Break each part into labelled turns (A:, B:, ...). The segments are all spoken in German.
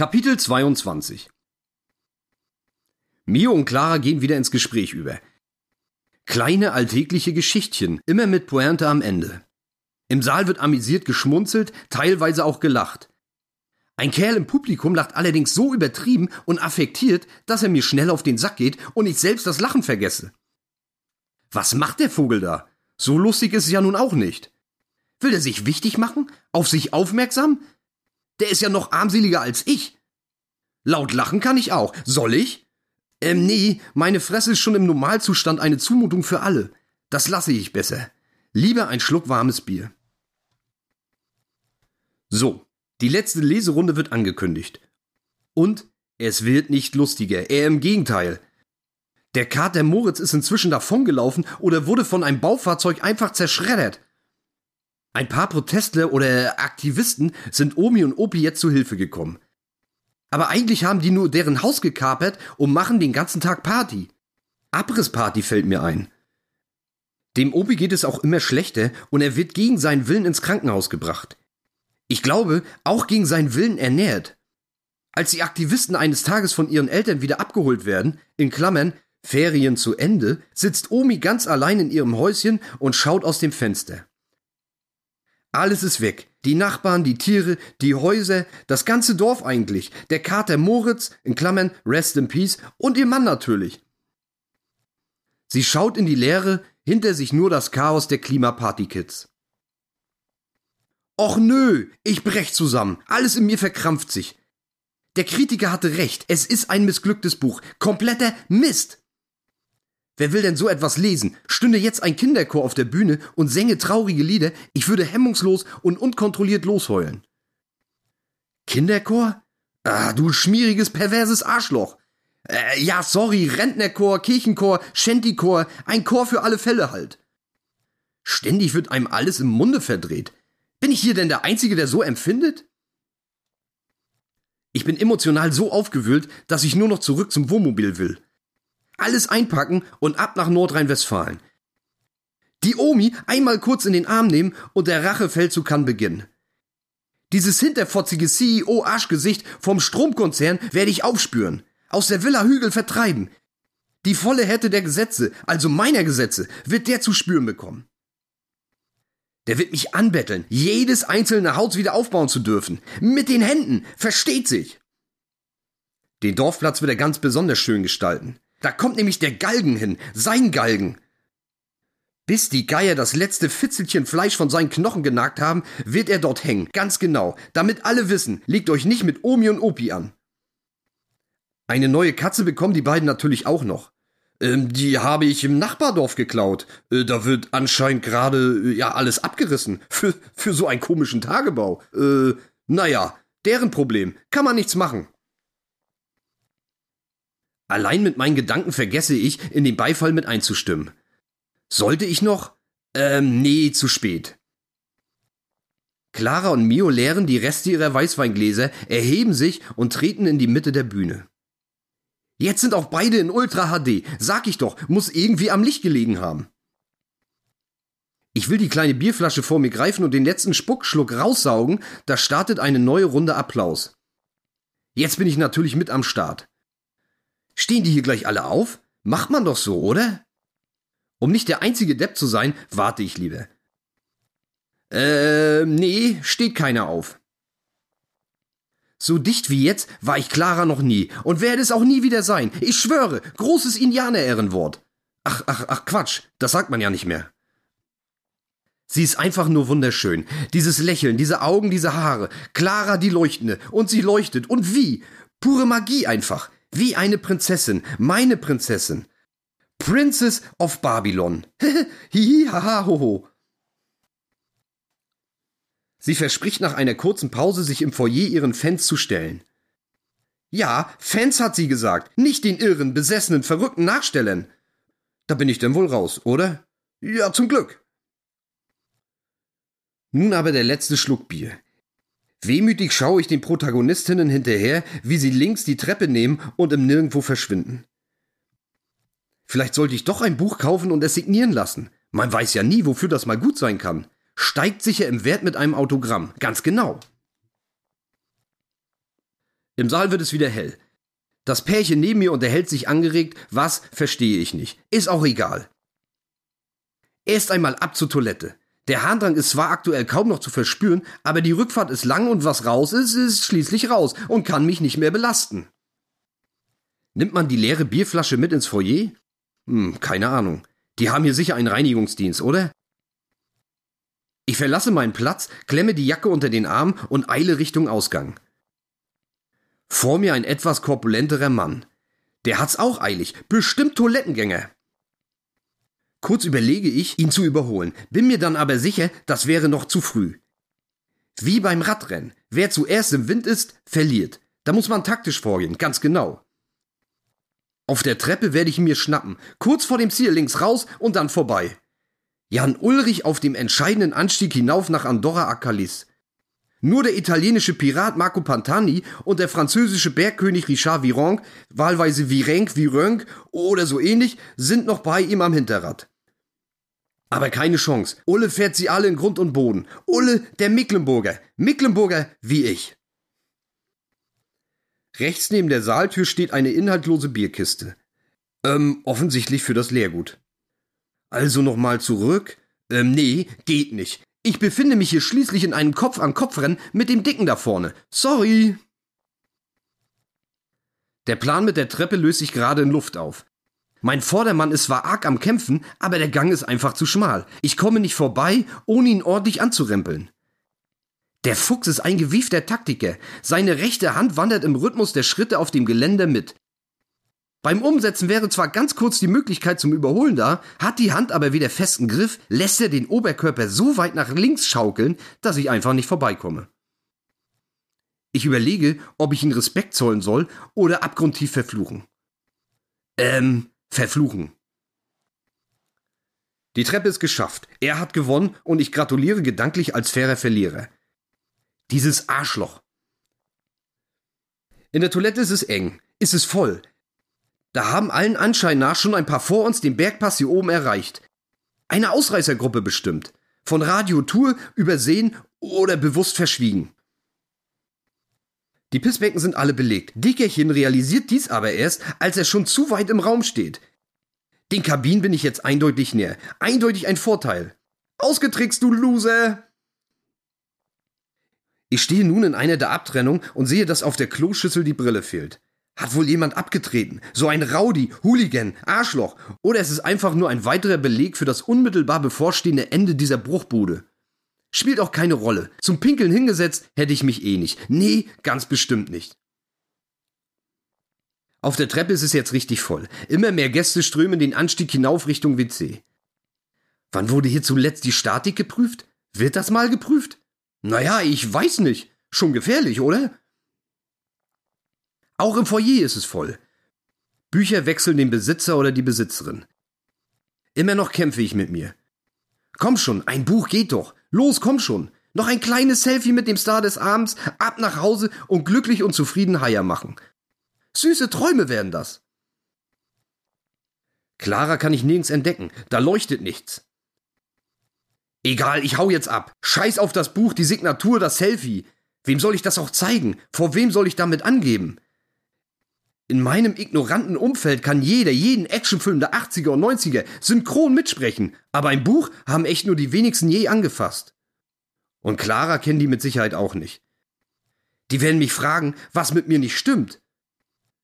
A: Kapitel 22 Mio und Clara gehen wieder ins Gespräch über. Kleine alltägliche Geschichtchen, immer mit Pointe am Ende. Im Saal wird amüsiert geschmunzelt, teilweise auch gelacht. Ein Kerl im Publikum lacht allerdings so übertrieben und affektiert, dass er mir schnell auf den Sack geht und ich selbst das Lachen vergesse. Was macht der Vogel da? So lustig ist es ja nun auch nicht. Will er sich wichtig machen? Auf sich aufmerksam? Der ist ja noch armseliger als ich. Laut lachen kann ich auch. Soll ich? Ähm, nee, meine Fresse ist schon im Normalzustand eine Zumutung für alle. Das lasse ich besser. Lieber ein Schluck warmes Bier. So, die letzte Leserunde wird angekündigt. Und es wird nicht lustiger, eher im Gegenteil. Der Kater Moritz ist inzwischen davongelaufen oder wurde von einem Baufahrzeug einfach zerschreddert. Ein paar Protestler oder Aktivisten sind Omi und Opi jetzt zu Hilfe gekommen. Aber eigentlich haben die nur deren Haus gekapert und machen den ganzen Tag Party. Abrissparty fällt mir ein. Dem Opi geht es auch immer schlechter und er wird gegen seinen Willen ins Krankenhaus gebracht. Ich glaube, auch gegen seinen Willen ernährt. Als die Aktivisten eines Tages von ihren Eltern wieder abgeholt werden, in Klammern, Ferien zu Ende, sitzt Omi ganz allein in ihrem Häuschen und schaut aus dem Fenster. Alles ist weg. Die Nachbarn, die Tiere, die Häuser, das ganze Dorf eigentlich, der Kater Moritz, in Klammern Rest in Peace, und ihr Mann natürlich. Sie schaut in die Leere, hinter sich nur das Chaos der Klimaparty-Kids. Och nö, ich brech zusammen, alles in mir verkrampft sich. Der Kritiker hatte recht, es ist ein missglücktes Buch, kompletter Mist. Wer will denn so etwas lesen? Stünde jetzt ein Kinderchor auf der Bühne und sänge traurige Lieder, ich würde hemmungslos und unkontrolliert losheulen. Kinderchor? Ah, du schmieriges, perverses Arschloch. Äh, ja, sorry, Rentnerchor, Kirchenchor, Shantychor, ein Chor für alle Fälle halt. Ständig wird einem alles im Munde verdreht. Bin ich hier denn der Einzige, der so empfindet? Ich bin emotional so aufgewühlt, dass ich nur noch zurück zum Wohnmobil will alles einpacken und ab nach Nordrhein-Westfalen. Die Omi einmal kurz in den Arm nehmen und der Rachefeldzug kann beginnen. Dieses hinterfotzige CEO-Arschgesicht vom Stromkonzern werde ich aufspüren, aus der Villa Hügel vertreiben. Die volle Härte der Gesetze, also meiner Gesetze, wird der zu spüren bekommen. Der wird mich anbetteln, jedes einzelne Haus wieder aufbauen zu dürfen. Mit den Händen, versteht sich. Den Dorfplatz wird er ganz besonders schön gestalten. Da kommt nämlich der Galgen hin, sein Galgen. Bis die Geier das letzte Fitzelchen Fleisch von seinen Knochen genagt haben, wird er dort hängen, ganz genau, damit alle wissen, legt euch nicht mit Omi und Opi an. Eine neue Katze bekommen die beiden natürlich auch noch. Ähm, die habe ich im Nachbardorf geklaut. Äh, da wird anscheinend gerade äh, ja alles abgerissen. Für, für so einen komischen Tagebau. Äh, naja, deren Problem. Kann man nichts machen. Allein mit meinen Gedanken vergesse ich, in den Beifall mit einzustimmen. Sollte ich noch? Ähm, nee, zu spät. Clara und Mio leeren die Reste ihrer Weißweingläser, erheben sich und treten in die Mitte der Bühne. Jetzt sind auch beide in Ultra HD. Sag ich doch, muss irgendwie am Licht gelegen haben. Ich will die kleine Bierflasche vor mir greifen und den letzten Spuckschluck raussaugen, da startet eine neue Runde Applaus. Jetzt bin ich natürlich mit am Start. Stehen die hier gleich alle auf? Macht man doch so, oder? Um nicht der einzige Depp zu sein, warte ich lieber. Äh, nee, steht keiner auf. So dicht wie jetzt war ich Clara noch nie und werde es auch nie wieder sein. Ich schwöre, großes Indianer-Ehrenwort. Ach, ach, ach, Quatsch, das sagt man ja nicht mehr. Sie ist einfach nur wunderschön. Dieses Lächeln, diese Augen, diese Haare. Clara die Leuchtende. Und sie leuchtet. Und wie? Pure Magie einfach. Wie eine Prinzessin, meine Prinzessin. Princess of Babylon. Hihi, haha, hoho. Sie verspricht nach einer kurzen Pause, sich im Foyer ihren Fans zu stellen. Ja, Fans hat sie gesagt, nicht den irren, besessenen, verrückten Nachstellern. Da bin ich denn wohl raus, oder? Ja, zum Glück. Nun aber der letzte Schluck Bier. Wehmütig schaue ich den Protagonistinnen hinterher, wie sie links die Treppe nehmen und im Nirgendwo verschwinden. Vielleicht sollte ich doch ein Buch kaufen und es signieren lassen. Man weiß ja nie, wofür das mal gut sein kann. Steigt sicher im Wert mit einem Autogramm. Ganz genau. Im Saal wird es wieder hell. Das Pärchen neben mir unterhält sich angeregt, was verstehe ich nicht. Ist auch egal. Erst einmal ab zur Toilette. Der Harndrang ist zwar aktuell kaum noch zu verspüren, aber die Rückfahrt ist lang und was raus ist, ist schließlich raus und kann mich nicht mehr belasten. Nimmt man die leere Bierflasche mit ins Foyer? Hm, keine Ahnung. Die haben hier sicher einen Reinigungsdienst, oder? Ich verlasse meinen Platz, klemme die Jacke unter den Arm und eile Richtung Ausgang. Vor mir ein etwas korpulenterer Mann. Der hat's auch eilig, bestimmt Toilettengänger. Kurz überlege ich, ihn zu überholen, bin mir dann aber sicher, das wäre noch zu früh. Wie beim Radrennen. Wer zuerst im Wind ist, verliert. Da muss man taktisch vorgehen, ganz genau. Auf der Treppe werde ich ihn mir schnappen, kurz vor dem Ziel links raus und dann vorbei. Jan Ulrich auf dem entscheidenden Anstieg hinauf nach Andorra Acalis. Nur der italienische Pirat Marco Pantani und der französische Bergkönig Richard Virenque, wahlweise Virenque, Virenque oder so ähnlich, sind noch bei ihm am Hinterrad. Aber keine Chance. Ulle fährt sie alle in Grund und Boden. Ulle, der Mecklenburger. Mecklenburger wie ich. Rechts neben der Saaltür steht eine inhaltlose Bierkiste. Ähm, offensichtlich für das Leergut. Also nochmal zurück? Ähm, nee, geht nicht. Ich befinde mich hier schließlich in einem Kopf-an-Kopf-Rennen mit dem Dicken da vorne. Sorry. Der Plan mit der Treppe löst sich gerade in Luft auf. Mein Vordermann ist zwar arg am Kämpfen, aber der Gang ist einfach zu schmal. Ich komme nicht vorbei, ohne ihn ordentlich anzurempeln. Der Fuchs ist ein gewiefter Taktiker. Seine rechte Hand wandert im Rhythmus der Schritte auf dem Geländer mit. Beim Umsetzen wäre zwar ganz kurz die Möglichkeit zum Überholen da, hat die Hand aber wieder festen Griff, lässt er den Oberkörper so weit nach links schaukeln, dass ich einfach nicht vorbeikomme. Ich überlege, ob ich ihn Respekt zollen soll oder abgrundtief verfluchen. Ähm, verfluchen. Die Treppe ist geschafft. Er hat gewonnen und ich gratuliere gedanklich als fairer Verlierer. Dieses Arschloch. In der Toilette ist es eng, ist es voll, da haben allen Anschein nach schon ein paar vor uns den Bergpass hier oben erreicht. Eine Ausreißergruppe bestimmt. Von Radio Tour übersehen oder bewusst verschwiegen. Die Pissbecken sind alle belegt. Dickerchen realisiert dies aber erst, als er schon zu weit im Raum steht. Den Kabinen bin ich jetzt eindeutig näher. Eindeutig ein Vorteil. Ausgetrickst, du Loser! Ich stehe nun in einer der Abtrennung und sehe, dass auf der Kloschüssel die Brille fehlt. Hat wohl jemand abgetreten? So ein Rowdy, Hooligan, Arschloch? Oder ist es einfach nur ein weiterer Beleg für das unmittelbar bevorstehende Ende dieser Bruchbude? Spielt auch keine Rolle. Zum Pinkeln hingesetzt hätte ich mich eh nicht. Nee, ganz bestimmt nicht. Auf der Treppe ist es jetzt richtig voll. Immer mehr Gäste strömen den Anstieg hinauf Richtung WC. Wann wurde hier zuletzt die Statik geprüft? Wird das mal geprüft? Naja, ich weiß nicht. Schon gefährlich, oder? Auch im Foyer ist es voll. Bücher wechseln den Besitzer oder die Besitzerin. Immer noch kämpfe ich mit mir. Komm schon, ein Buch geht doch. Los, komm schon. Noch ein kleines Selfie mit dem Star des Abends, ab nach Hause und glücklich und zufrieden Heier machen. Süße Träume werden das. Clara kann ich nirgends entdecken, da leuchtet nichts. Egal, ich hau jetzt ab. Scheiß auf das Buch, die Signatur, das Selfie. Wem soll ich das auch zeigen? Vor wem soll ich damit angeben? In meinem ignoranten Umfeld kann jeder jeden Actionfilm der 80er und 90er synchron mitsprechen, aber ein Buch haben echt nur die wenigsten je angefasst. Und Clara kennen die mit Sicherheit auch nicht. Die werden mich fragen, was mit mir nicht stimmt.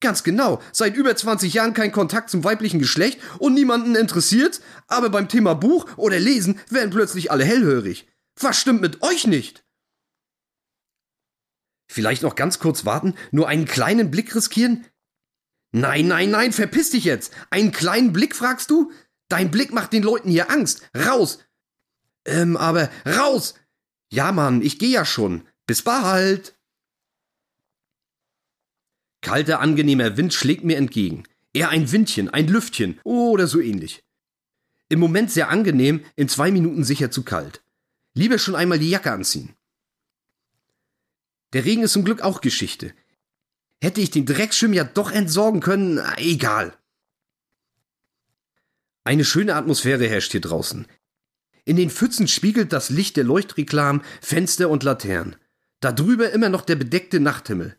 A: Ganz genau, seit über 20 Jahren kein Kontakt zum weiblichen Geschlecht und niemanden interessiert, aber beim Thema Buch oder Lesen werden plötzlich alle hellhörig. Was stimmt mit euch nicht? Vielleicht noch ganz kurz warten, nur einen kleinen Blick riskieren? Nein, nein, nein, verpiss dich jetzt. Einen kleinen Blick, fragst du? Dein Blick macht den Leuten hier Angst. Raus. Ähm, aber raus. Ja, Mann, ich geh ja schon. Bis bald. Kalter, angenehmer Wind schlägt mir entgegen. Eher ein Windchen, ein Lüftchen oder so ähnlich. Im Moment sehr angenehm, in zwei Minuten sicher zu kalt. Lieber schon einmal die Jacke anziehen. Der Regen ist zum Glück auch Geschichte. Hätte ich den Dreckschirm ja doch entsorgen können, egal. Eine schöne Atmosphäre herrscht hier draußen. In den Pfützen spiegelt das Licht der Leuchtreklam Fenster und Laternen. Da drüber immer noch der bedeckte Nachthimmel.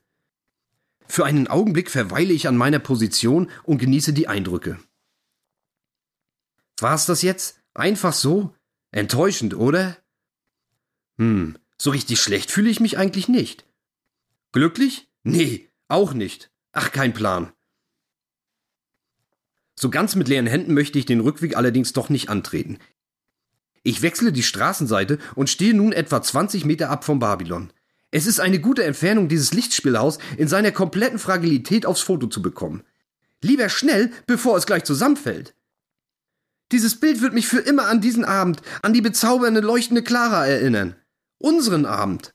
A: Für einen Augenblick verweile ich an meiner Position und genieße die Eindrücke. War's das jetzt? Einfach so? Enttäuschend, oder? Hm, so richtig schlecht fühle ich mich eigentlich nicht. Glücklich? Nee, auch nicht. Ach, kein Plan. So ganz mit leeren Händen möchte ich den Rückweg allerdings doch nicht antreten. Ich wechsle die Straßenseite und stehe nun etwa 20 Meter ab vom Babylon. Es ist eine gute Entfernung, dieses Lichtspielhaus in seiner kompletten Fragilität aufs Foto zu bekommen. Lieber schnell, bevor es gleich zusammenfällt. Dieses Bild wird mich für immer an diesen Abend, an die bezaubernde leuchtende Clara erinnern. Unseren Abend.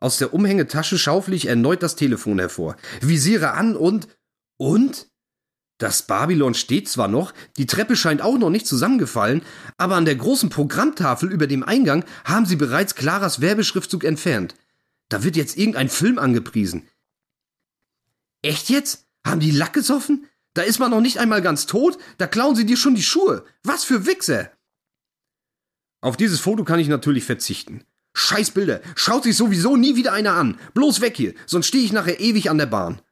A: Aus der Umhängetasche schaufel ich erneut das Telefon hervor, visiere an und. Und? Das Babylon steht zwar noch, die Treppe scheint auch noch nicht zusammengefallen, aber an der großen Programmtafel über dem Eingang haben sie bereits Claras Werbeschriftzug entfernt. Da wird jetzt irgendein Film angepriesen. Echt jetzt? Haben die Lack gesoffen? Da ist man noch nicht einmal ganz tot, da klauen sie dir schon die Schuhe. Was für Wichser! Auf dieses Foto kann ich natürlich verzichten. Scheiß Bilder, schaut sich sowieso nie wieder einer an. Bloß weg hier, sonst stehe ich nachher ewig an der Bahn.